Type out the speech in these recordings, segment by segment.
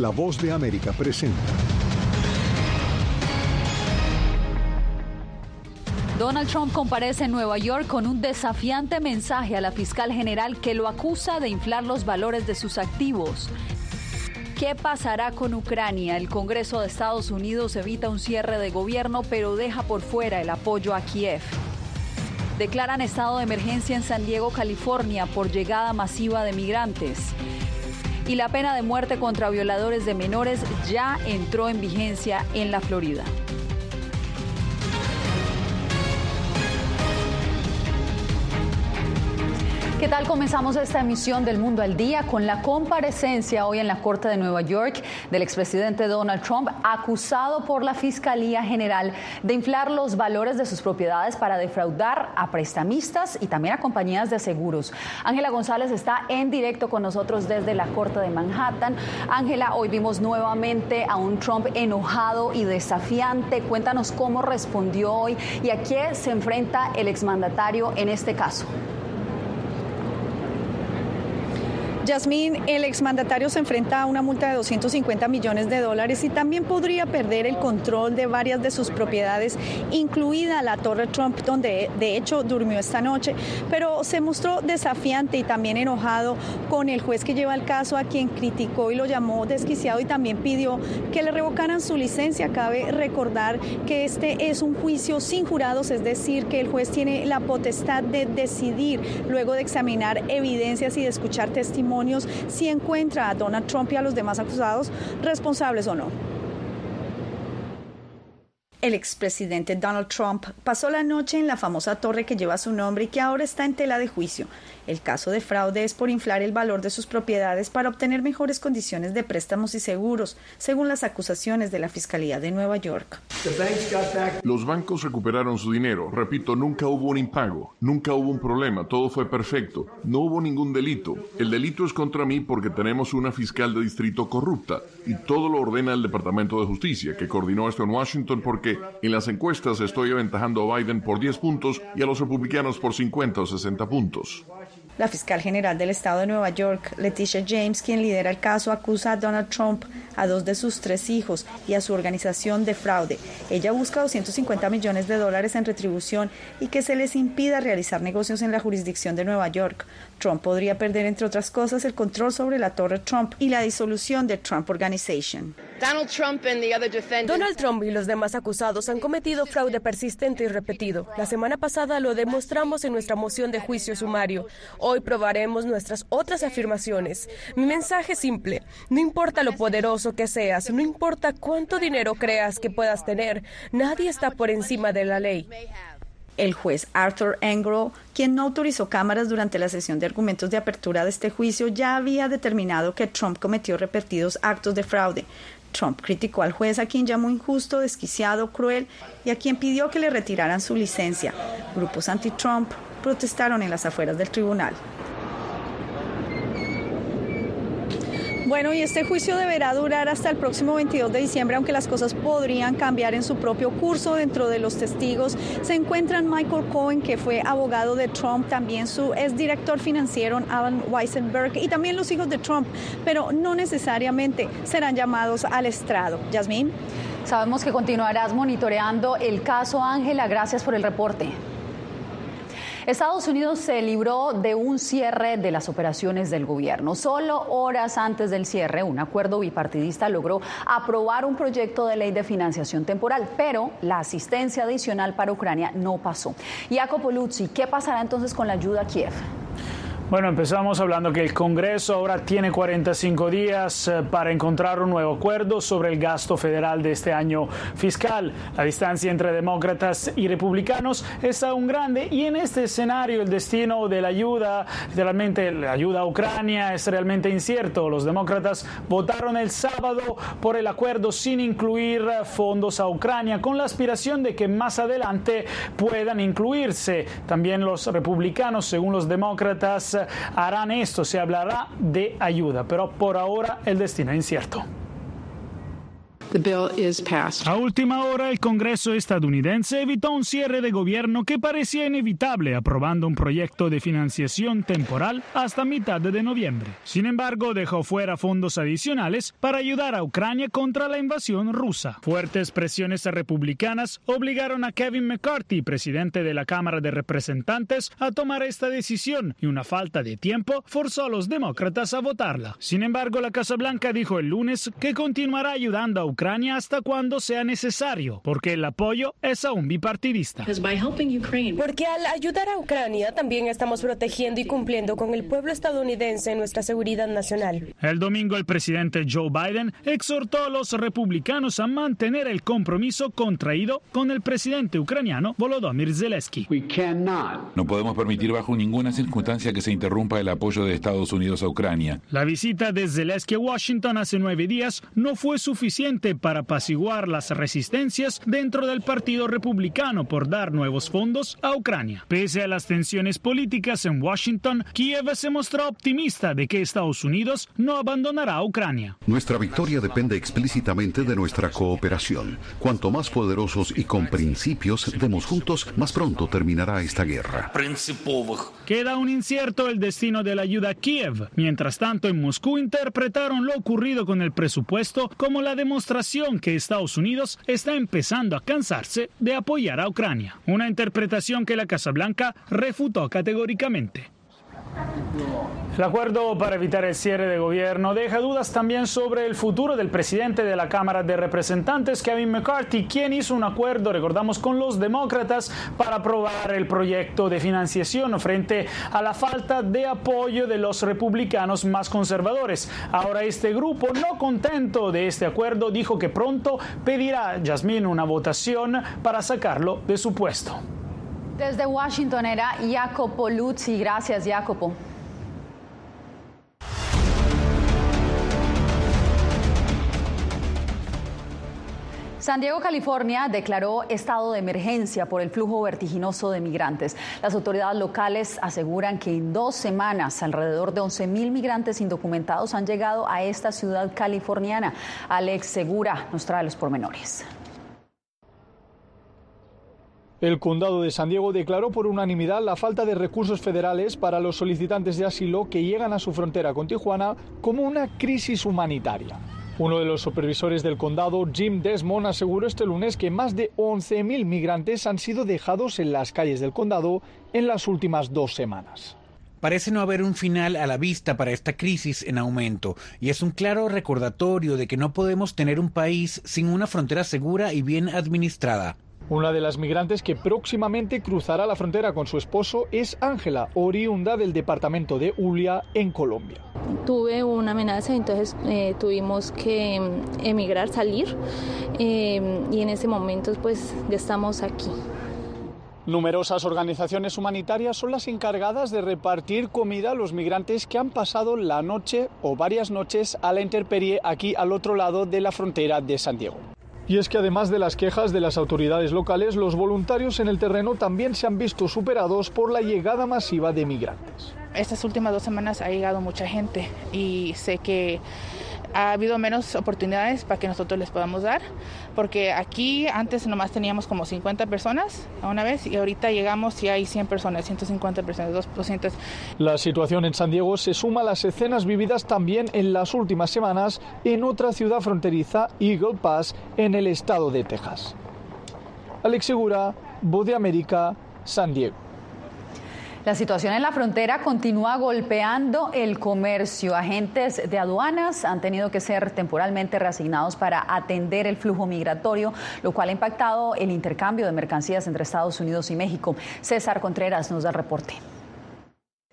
La voz de América presenta. Donald Trump comparece en Nueva York con un desafiante mensaje a la fiscal general que lo acusa de inflar los valores de sus activos. ¿Qué pasará con Ucrania? El Congreso de Estados Unidos evita un cierre de gobierno, pero deja por fuera el apoyo a Kiev. Declaran estado de emergencia en San Diego, California, por llegada masiva de migrantes. Y la pena de muerte contra violadores de menores ya entró en vigencia en la Florida. ¿Qué tal? Comenzamos esta emisión del Mundo al Día con la comparecencia hoy en la Corte de Nueva York del expresidente Donald Trump, acusado por la Fiscalía General de inflar los valores de sus propiedades para defraudar a prestamistas y también a compañías de seguros. Ángela González está en directo con nosotros desde la Corte de Manhattan. Ángela, hoy vimos nuevamente a un Trump enojado y desafiante. Cuéntanos cómo respondió hoy y a qué se enfrenta el exmandatario en este caso. Yasmín, el exmandatario se enfrenta a una multa de 250 millones de dólares y también podría perder el control de varias de sus propiedades, incluida la Torre Trump, donde de hecho durmió esta noche, pero se mostró desafiante y también enojado con el juez que lleva el caso, a quien criticó y lo llamó desquiciado y también pidió que le revocaran su licencia. Cabe recordar que este es un juicio sin jurados, es decir, que el juez tiene la potestad de decidir luego de examinar evidencias y de escuchar testimonios si encuentra a Donald Trump y a los demás acusados responsables o no. El expresidente Donald Trump pasó la noche en la famosa torre que lleva su nombre y que ahora está en tela de juicio. El caso de fraude es por inflar el valor de sus propiedades para obtener mejores condiciones de préstamos y seguros, según las acusaciones de la Fiscalía de Nueva York. Los bancos recuperaron su dinero. Repito, nunca hubo un impago, nunca hubo un problema, todo fue perfecto, no hubo ningún delito. El delito es contra mí porque tenemos una fiscal de distrito corrupta y todo lo ordena el Departamento de Justicia, que coordinó esto en Washington porque en las encuestas estoy aventajando a Biden por 10 puntos y a los republicanos por 50 o 60 puntos. La fiscal general del estado de Nueva York, Leticia James, quien lidera el caso, acusa a Donald Trump, a dos de sus tres hijos y a su organización de fraude. Ella busca 250 millones de dólares en retribución y que se les impida realizar negocios en la jurisdicción de Nueva York. Trump podría perder, entre otras cosas, el control sobre la Torre Trump y la disolución de Trump Organization. Donald Trump y los demás acusados han cometido fraude persistente y repetido. La semana pasada lo demostramos en nuestra moción de juicio sumario. Hoy probaremos nuestras otras afirmaciones. Mi mensaje es simple. No importa lo poderoso que seas, no importa cuánto dinero creas que puedas tener, nadie está por encima de la ley. El juez Arthur Engel, quien no autorizó cámaras durante la sesión de argumentos de apertura de este juicio, ya había determinado que Trump cometió repetidos actos de fraude. Trump criticó al juez a quien llamó injusto, desquiciado, cruel y a quien pidió que le retiraran su licencia. Grupos anti-Trump protestaron en las afueras del tribunal. Bueno, y este juicio deberá durar hasta el próximo 22 de diciembre, aunque las cosas podrían cambiar en su propio curso. Dentro de los testigos se encuentran Michael Cohen, que fue abogado de Trump, también su exdirector financiero Alan Weisenberg y también los hijos de Trump, pero no necesariamente serán llamados al estrado. Yasmín. Sabemos que continuarás monitoreando el caso Ángela. Gracias por el reporte. Estados Unidos se libró de un cierre de las operaciones del gobierno. Solo horas antes del cierre, un acuerdo bipartidista logró aprobar un proyecto de ley de financiación temporal, pero la asistencia adicional para Ucrania no pasó. Jacopo Luzzi, ¿qué pasará entonces con la ayuda a Kiev? Bueno, empezamos hablando que el Congreso ahora tiene 45 días eh, para encontrar un nuevo acuerdo sobre el gasto federal de este año fiscal. La distancia entre demócratas y republicanos es aún grande y en este escenario el destino de la ayuda, literalmente la ayuda a Ucrania, es realmente incierto. Los demócratas votaron el sábado por el acuerdo sin incluir fondos a Ucrania, con la aspiración de que más adelante puedan incluirse. También los republicanos, según los demócratas, harán esto, se hablará de ayuda, pero por ahora el destino es incierto. A última hora, el Congreso estadounidense evitó un cierre de gobierno que parecía inevitable, aprobando un proyecto de financiación temporal hasta mitad de noviembre. Sin embargo, dejó fuera fondos adicionales para ayudar a Ucrania contra la invasión rusa. Fuertes presiones republicanas obligaron a Kevin McCarthy, presidente de la Cámara de Representantes, a tomar esta decisión y una falta de tiempo forzó a los demócratas a votarla. Sin embargo, la Casa Blanca dijo el lunes que continuará ayudando a Ucrania Ucrania hasta cuando sea necesario, porque el apoyo es aún bipartidista. Porque al ayudar a Ucrania también estamos protegiendo y cumpliendo con el pueblo estadounidense nuestra seguridad nacional. El domingo el presidente Joe Biden exhortó a los republicanos a mantener el compromiso contraído con el presidente ucraniano Volodymyr Zelensky. No podemos permitir bajo ninguna circunstancia que se interrumpa el apoyo de Estados Unidos a Ucrania. La visita de Zelensky a Washington hace nueve días no fue suficiente para apaciguar las resistencias dentro del Partido Republicano por dar nuevos fondos a Ucrania. Pese a las tensiones políticas en Washington, Kiev se mostró optimista de que Estados Unidos no abandonará a Ucrania. Nuestra victoria depende explícitamente de nuestra cooperación. Cuanto más poderosos y con principios demos juntos, más pronto terminará esta guerra. Queda un incierto el destino de la ayuda a Kiev. Mientras tanto, en Moscú interpretaron lo ocurrido con el presupuesto como la demostración que Estados Unidos está empezando a cansarse de apoyar a Ucrania, una interpretación que la Casa Blanca refutó categóricamente. El acuerdo para evitar el cierre de gobierno deja dudas también sobre el futuro del presidente de la Cámara de Representantes, Kevin McCarthy, quien hizo un acuerdo, recordamos, con los demócratas para aprobar el proyecto de financiación frente a la falta de apoyo de los republicanos más conservadores. Ahora este grupo, no contento de este acuerdo, dijo que pronto pedirá a Jasmine una votación para sacarlo de su puesto. Desde Washington era Jacopo Luzzi. Gracias, Jacopo. San Diego, California, declaró estado de emergencia por el flujo vertiginoso de migrantes. Las autoridades locales aseguran que en dos semanas alrededor de 11 mil migrantes indocumentados han llegado a esta ciudad californiana. Alex Segura nos trae los pormenores. El condado de San Diego declaró por unanimidad la falta de recursos federales para los solicitantes de asilo que llegan a su frontera con Tijuana como una crisis humanitaria. Uno de los supervisores del condado, Jim Desmond, aseguró este lunes que más de 11.000 migrantes han sido dejados en las calles del condado en las últimas dos semanas. Parece no haber un final a la vista para esta crisis en aumento y es un claro recordatorio de que no podemos tener un país sin una frontera segura y bien administrada. Una de las migrantes que próximamente cruzará la frontera con su esposo es Ángela, oriunda del departamento de Ulia, en Colombia. Tuve una amenaza, entonces eh, tuvimos que mm, emigrar, salir, eh, y en ese momento pues ya estamos aquí. Numerosas organizaciones humanitarias son las encargadas de repartir comida a los migrantes que han pasado la noche o varias noches a la intemperie aquí al otro lado de la frontera de San Diego. Y es que además de las quejas de las autoridades locales, los voluntarios en el terreno también se han visto superados por la llegada masiva de migrantes. Estas últimas dos semanas ha llegado mucha gente y sé que ha habido menos oportunidades para que nosotros les podamos dar, porque aquí antes nomás teníamos como 50 personas a una vez y ahorita llegamos y hay 100 personas, 150 personas, 200. La situación en San Diego se suma a las escenas vividas también en las últimas semanas en otra ciudad fronteriza, Eagle Pass, en el estado de Texas. Alex Segura, Voz de América, San Diego. La situación en la frontera continúa golpeando el comercio. Agentes de aduanas han tenido que ser temporalmente reasignados para atender el flujo migratorio, lo cual ha impactado el intercambio de mercancías entre Estados Unidos y México. César Contreras nos da el reporte.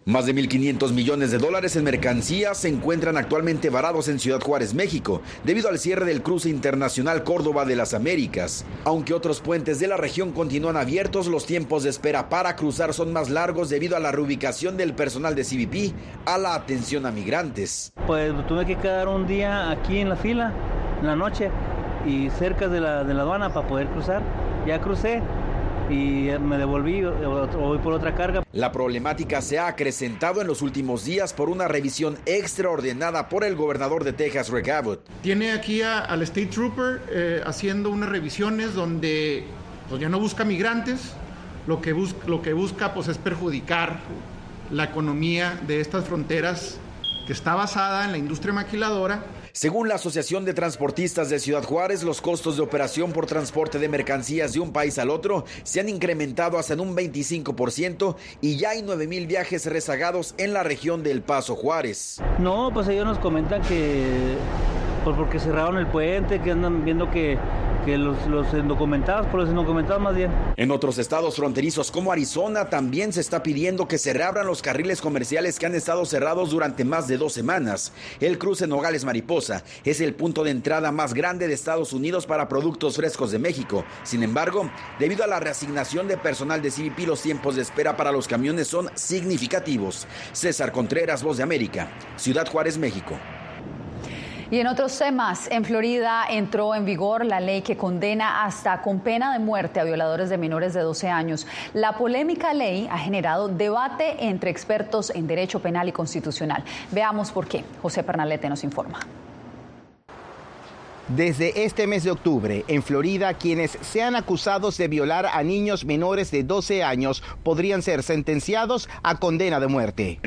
Más de 1.500 millones de dólares en mercancías se encuentran actualmente varados en Ciudad Juárez, México, debido al cierre del cruce internacional Córdoba de las Américas. Aunque otros puentes de la región continúan abiertos, los tiempos de espera para cruzar son más largos debido a la reubicación del personal de CBP a la atención a migrantes. Pues tuve que quedar un día aquí en la fila, en la noche, y cerca de la, de la aduana para poder cruzar. Ya crucé, y me devolví, voy por otra carga. La problemática se ha acrecentado en los últimos días por una revisión extraordinada por el gobernador de Texas, Rick Abbott. Tiene aquí al State Trooper eh, haciendo unas revisiones donde pues, ya no busca migrantes, lo que, busca, lo que busca pues, es perjudicar la economía de estas fronteras que está basada en la industria maquiladora según la Asociación de Transportistas de Ciudad Juárez, los costos de operación por transporte de mercancías de un país al otro se han incrementado hasta en un 25% y ya hay 9 mil viajes rezagados en la región del Paso Juárez. No, pues ellos nos comentan que porque cerraron el puente, que andan viendo que que los, indocumentados, por los indocumentados más bien. En otros estados fronterizos como Arizona también se está pidiendo que se reabran los carriles comerciales que han estado cerrados durante más de dos semanas. El cruce Nogales Mariposa es el punto de entrada más grande de Estados Unidos para productos frescos de México. Sin embargo, debido a la reasignación de personal de CBP, los tiempos de espera para los camiones son significativos. César Contreras, Voz de América, Ciudad Juárez, México. Y en otros temas, en Florida entró en vigor la ley que condena hasta con pena de muerte a violadores de menores de 12 años. La polémica ley ha generado debate entre expertos en derecho penal y constitucional. Veamos por qué. José Pernalete nos informa. Desde este mes de octubre, en Florida, quienes sean acusados de violar a niños menores de 12 años podrían ser sentenciados a condena de muerte.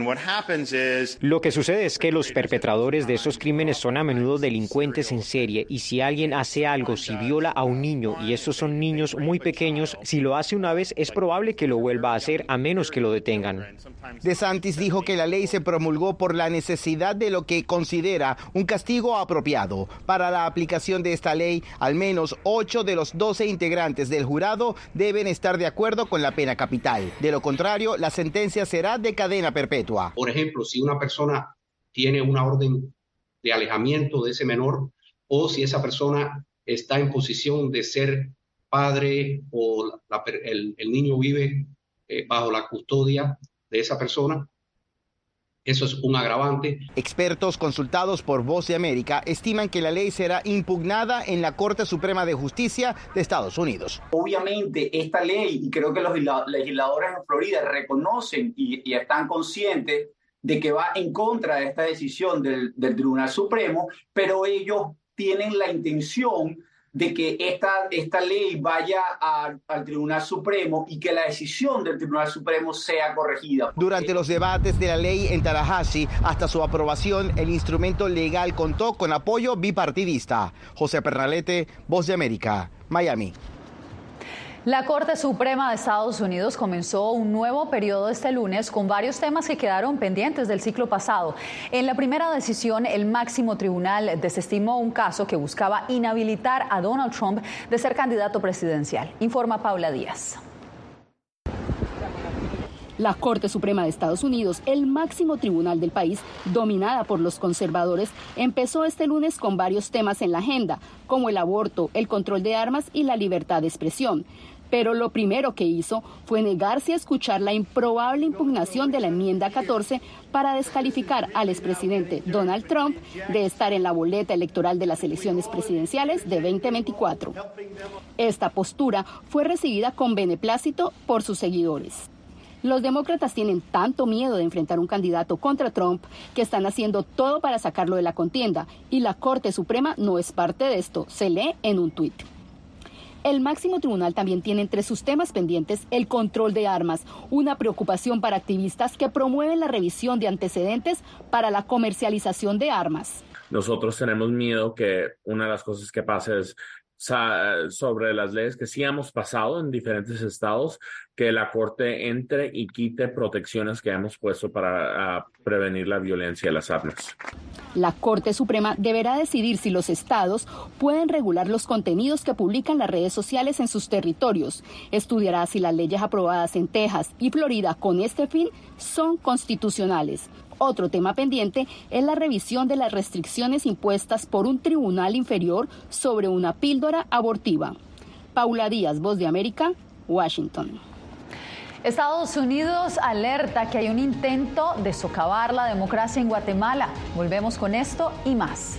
Lo que sucede es que los perpetradores de esos crímenes son a menudo delincuentes en serie y si alguien hace algo, si viola a un niño y estos son niños muy pequeños, si lo hace una vez es probable que lo vuelva a hacer a menos que lo detengan. De Santis dijo que la ley se promulgó por la necesidad de lo que considera un castigo apropiado para la aplicación de esta ley, al menos 8 de los 12 integrantes del jurado deben estar de acuerdo con la pena capital. De lo contrario, la sentencia será de cadena perpetua. Por ejemplo, si una persona tiene una orden de alejamiento de ese menor o si esa persona está en posición de ser padre o el, niño vive eh, bajo la custodia de esa persona, eso es un agravante. Expertos consultados por Voz de América estiman que la ley será impugnada en la Corte Suprema de Justicia de Estados Unidos. Obviamente, esta ley, y creo que los legisladores en Florida reconocen y, están conscientes de que va en contra de esta decisión del, del Tribunal Supremo, pero ellos tienen la intención de que esta, esta ley vaya al Tribunal Supremo y que la decisión del Tribunal Supremo sea corregida. Durante los debates de la ley en Tallahassee, hasta su aprobación, el instrumento legal contó con apoyo bipartidista. José Pernalete, Voz de América, Miami. La Corte Suprema de Estados Unidos comenzó un nuevo periodo este lunes con varios temas que quedaron pendientes del ciclo pasado. En la primera decisión, el máximo tribunal desestimó un caso que buscaba inhabilitar a Donald Trump de ser candidato presidencial. Informa Paula Díaz. La Corte Suprema de Estados Unidos, el máximo tribunal del país, dominada por los conservadores, empezó este lunes con varios temas en la agenda, como el aborto, el control de armas y la libertad de expresión pero lo primero que hizo fue negarse a escuchar la improbable impugnación de la enmienda 14 para descalificar al expresidente Donald Trump de estar en la boleta electoral de las elecciones presidenciales de 2024. Esta postura fue recibida con beneplácito por sus seguidores. Los demócratas tienen tanto miedo de enfrentar un candidato contra Trump que están haciendo todo para sacarlo de la contienda y la Corte Suprema no es parte de esto, se lee en un tuit. El máximo tribunal también tiene entre sus temas pendientes el control de armas, una preocupación para activistas que promueven la revisión de antecedentes para la comercialización de armas. Nosotros tenemos miedo que una de las cosas que pase es sobre las leyes que sí hemos pasado en diferentes estados, que la Corte entre y quite protecciones que hemos puesto para prevenir la violencia de las armas. La Corte Suprema deberá decidir si los estados pueden regular los contenidos que publican las redes sociales en sus territorios. Estudiará si las leyes aprobadas en Texas y Florida con este fin son constitucionales. Otro tema pendiente es la revisión de las restricciones impuestas por un tribunal inferior sobre una píldora abortiva. Paula Díaz, Voz de América, Washington. Estados Unidos alerta que hay un intento de socavar la democracia en Guatemala. Volvemos con esto y más.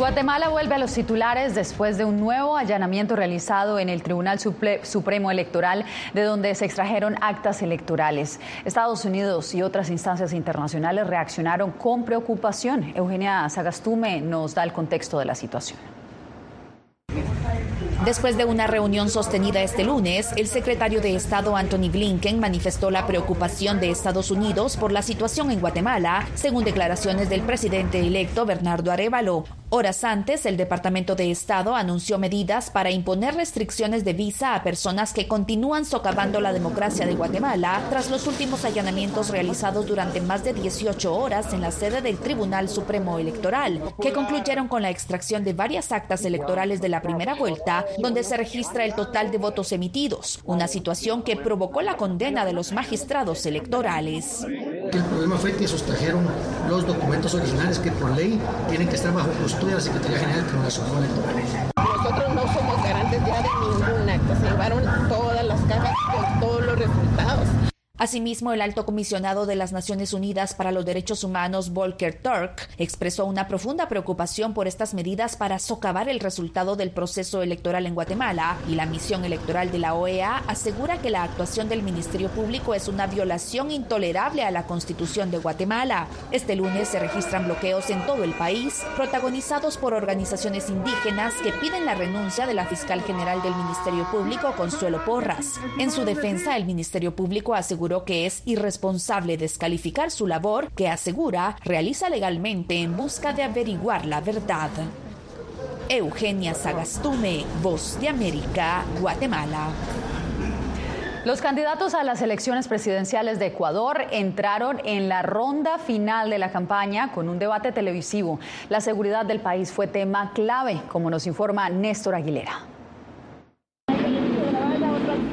Guatemala vuelve a los titulares después de un nuevo allanamiento realizado en el Tribunal Supremo Electoral, de donde se extrajeron actas electorales. Estados Unidos y otras instancias internacionales reaccionaron con preocupación. Eugenia Sagastume nos da el contexto de la situación. Después de una reunión sostenida este lunes, el secretario de Estado Anthony Blinken manifestó la preocupación de Estados Unidos por la situación en Guatemala, según declaraciones del presidente electo Bernardo Arevalo. Horas antes, el Departamento de Estado anunció medidas para imponer restricciones de visa a personas que continúan socavando la democracia de Guatemala tras los últimos allanamientos realizados durante más de 18 horas en la sede del Tribunal Supremo Electoral, que concluyeron con la extracción de varias actas electorales de la primera vuelta, donde se registra el total de votos emitidos, una situación que provocó la condena de los magistrados electorales. El problema fue que sustrajeron los documentos originales que por ley tienen que estar bajo custodia de la Secretaría General del Tribunal Supremo Electoral. Nosotros no somos garantes ya de ningún acto. Se llevaron todas las cajas con todos los resultados. Asimismo, el alto comisionado de las Naciones Unidas para los Derechos Humanos, Volker Turk, expresó una profunda preocupación por estas medidas para socavar el resultado del proceso electoral en Guatemala y la misión electoral de la OEA asegura que la actuación del Ministerio Público es una violación intolerable a la Constitución de Guatemala. Este lunes se registran bloqueos en todo el país, protagonizados por organizaciones indígenas que piden la renuncia de la fiscal general del Ministerio Público, Consuelo Porras. En su defensa, el Ministerio Público aseguró que es irresponsable descalificar su labor que asegura realiza legalmente en busca de averiguar la verdad. Eugenia Sagastume, Voz de América, Guatemala. Los candidatos a las elecciones presidenciales de Ecuador entraron en la ronda final de la campaña con un debate televisivo. La seguridad del país fue tema clave, como nos informa Néstor Aguilera.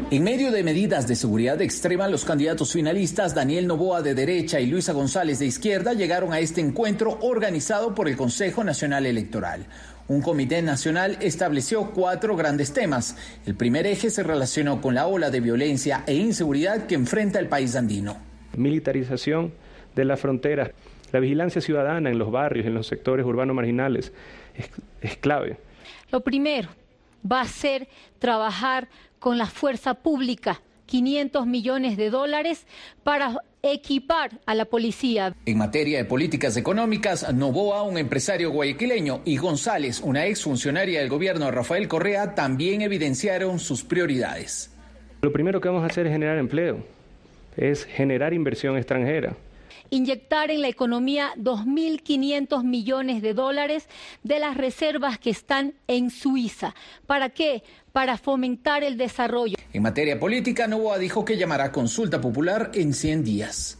En medio de medidas de seguridad extrema, los candidatos finalistas Daniel Novoa de derecha y Luisa González de izquierda llegaron a este encuentro organizado por el Consejo Nacional Electoral. Un comité nacional estableció cuatro grandes temas. El primer eje se relacionó con la ola de violencia e inseguridad que enfrenta el país andino. Militarización de la frontera, la vigilancia ciudadana en los barrios, en los sectores urbanos marginales, es, es clave. Lo primero va a ser trabajar con la fuerza pública 500 millones de dólares para equipar a la policía. En materia de políticas económicas, Novoa, un empresario guayaquileño, y González, una exfuncionaria del gobierno de Rafael Correa, también evidenciaron sus prioridades. Lo primero que vamos a hacer es generar empleo, es generar inversión extranjera inyectar en la economía 2.500 millones de dólares de las reservas que están en Suiza. ¿Para qué? Para fomentar el desarrollo. En materia política, Novoa dijo que llamará consulta popular en 100 días.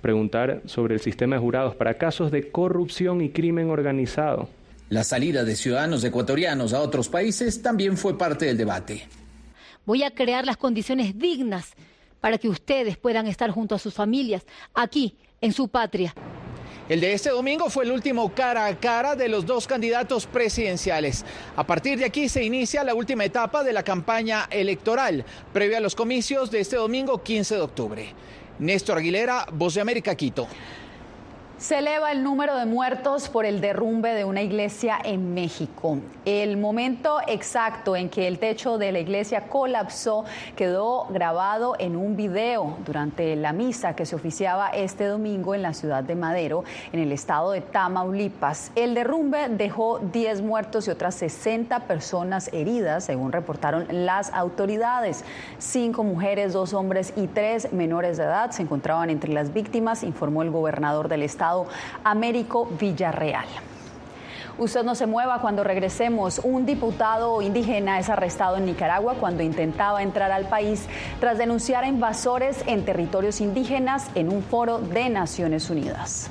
Preguntar sobre el sistema de jurados para casos de corrupción y crimen organizado. La salida de ciudadanos ecuatorianos a otros países también fue parte del debate. Voy a crear las condiciones dignas para que ustedes puedan estar junto a sus familias aquí en su patria. El de este domingo fue el último cara a cara de los dos candidatos presidenciales. A partir de aquí se inicia la última etapa de la campaña electoral, previa a los comicios de este domingo 15 de octubre. Néstor Aguilera, Voz de América, Quito. Se eleva el número de muertos por el derrumbe de una iglesia en México. El momento exacto en que el techo de la iglesia colapsó quedó grabado en un video durante la misa que se oficiaba este domingo en la ciudad de Madero, en el estado de Tamaulipas. El derrumbe dejó 10 muertos y otras 60 personas heridas, según reportaron las autoridades. Cinco mujeres, dos hombres y tres menores de edad se encontraban entre las víctimas, informó el gobernador del estado Américo Villarreal. Usted no se mueva cuando regresemos. Un diputado indígena es arrestado en Nicaragua cuando intentaba entrar al país tras denunciar a invasores en territorios indígenas en un foro de Naciones Unidas.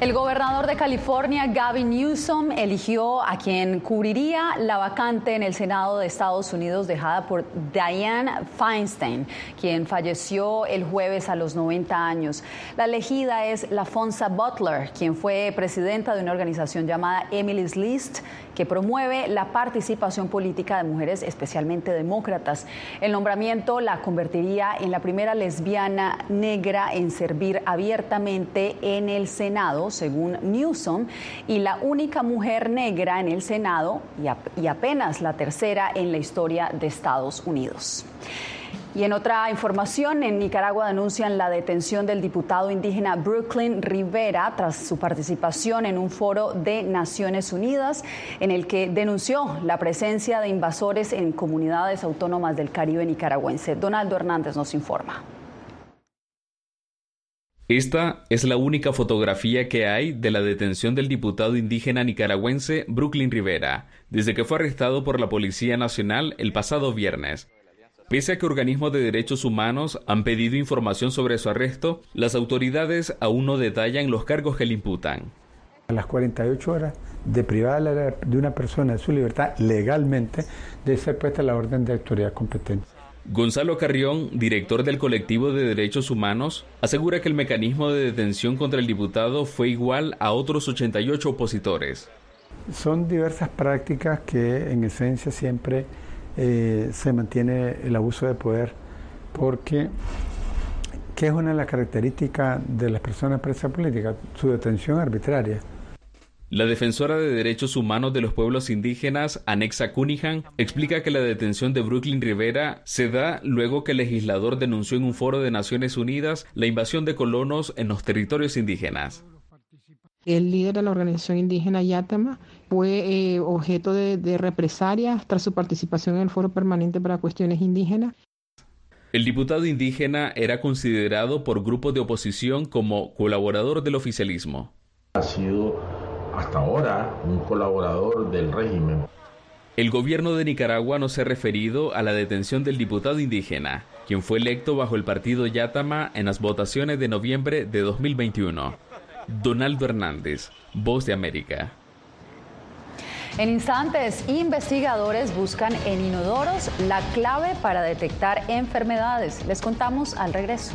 El gobernador de California, Gavin Newsom, eligió a quien cubriría la vacante en el Senado de Estados Unidos dejada por Dianne Feinstein, quien falleció el jueves a los 90 años. La elegida es Lafonsa Butler, quien fue presidenta de una organización llamada Emily's List, que promueve la participación política de mujeres, especialmente demócratas. El nombramiento la convertiría en la primera lesbiana negra en servir abiertamente en el Senado, según Newsom, y la única mujer negra en el Senado y, apenas la tercera en la historia de Estados Unidos. Y en otra información, en Nicaragua denuncian la detención del diputado indígena Brooklyn Rivera tras su participación en un foro de Naciones Unidas en el que denunció la presencia de invasores en comunidades autónomas del Caribe nicaragüense. Donaldo Hernández nos informa. Esta es la única fotografía que hay de la detención del diputado indígena nicaragüense Brooklyn Rivera, desde que fue arrestado por la Policía Nacional el pasado viernes. Pese a que organismos de derechos humanos han pedido información sobre su arresto, las autoridades aún no detallan los cargos que le imputan. A las 48 horas de privada de una persona de su libertad legalmente debe ser puesta la orden de autoridad competente. Gonzalo Carrión, director del colectivo de derechos humanos, asegura que el mecanismo de detención contra el diputado fue igual a otros 88 opositores. Son diversas prácticas que en esencia siempre eh, se mantiene el abuso de poder porque que es una de las características de las personas presas políticas, su detención arbitraria. La defensora de derechos humanos de los pueblos indígenas, Anexa Cunningham, explica que la detención de Brooklyn Rivera se da luego que el legislador denunció en un foro de Naciones Unidas la invasión de colonos en los territorios indígenas. El líder de la organización indígena Yatama fue eh, objeto de, de represalias tras su participación en el Foro Permanente para Cuestiones Indígenas. El diputado indígena era considerado por grupos de oposición como colaborador del oficialismo. Ha sido hasta ahora un colaborador del régimen. El gobierno de Nicaragua no se ha referido a la detención del diputado indígena, quien fue electo bajo el partido Yatama en las votaciones de noviembre de 2021. Donaldo Hernández, Voz de América. En instantes, investigadores buscan en inodoros la clave para detectar enfermedades. Les contamos al regreso.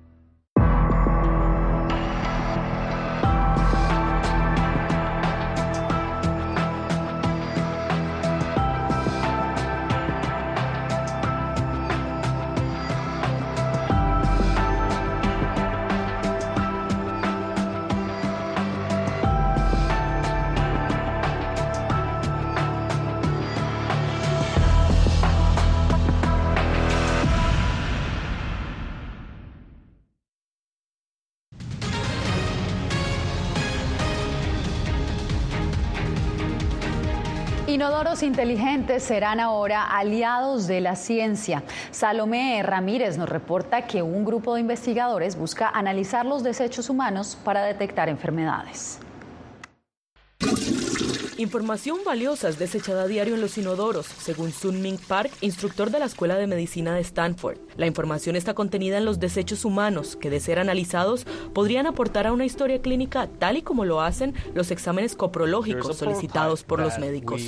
Inodoros inteligentes serán ahora aliados de la ciencia. Salomé Ramírez nos reporta que un grupo de investigadores busca analizar los desechos humanos para detectar enfermedades. Información valiosa es desechada a diario en los inodoros, según Sun Ming Park, instructor de la Escuela de Medicina de Stanford. La información está contenida en los desechos humanos, que de ser analizados podrían aportar a una historia clínica tal y como lo hacen los exámenes coprológicos solicitados por los médicos.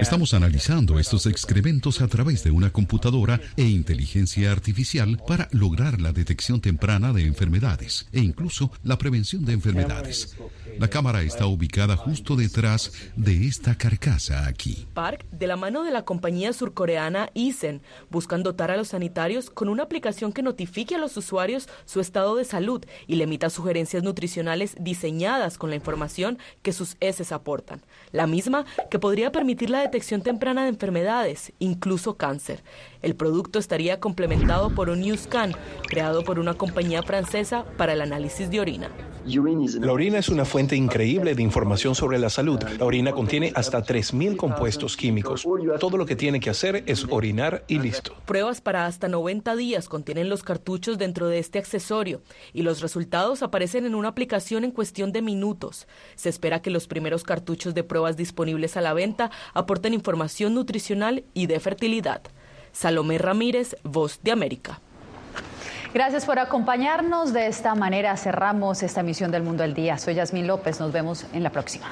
Estamos analizando estos excrementos a través de una computadora e inteligencia artificial para lograr la detección temprana de enfermedades e incluso la prevención de enfermedades. La cámara está ubicada justo detrás de esta carcasa aquí. Park, de la mano de la compañía surcoreana Isen, buscan dotar a los sanitarios con una aplicación que notifique a los usuarios su estado de salud y le emita sugerencias nutricionales diseñadas con la información que sus heces aportan. La misma que podría permitir la detección temprana de enfermedades, incluso cáncer. El producto estaría complementado por un NewScan, creado por una compañía francesa para el análisis de orina. La orina es una increíble de información sobre la salud. La orina contiene hasta 3.000 compuestos químicos. Todo lo que tiene que hacer es orinar y listo. Pruebas para hasta 90 días contienen los cartuchos dentro de este accesorio y los resultados aparecen en una aplicación en cuestión de minutos. Se espera que los primeros cartuchos de pruebas disponibles a la venta aporten información nutricional y de fertilidad. Salomé Ramírez, Voz de América. Gracias por acompañarnos. De esta manera cerramos esta emisión del Mundo al Día. Soy Yasmín López. Nos vemos en la próxima.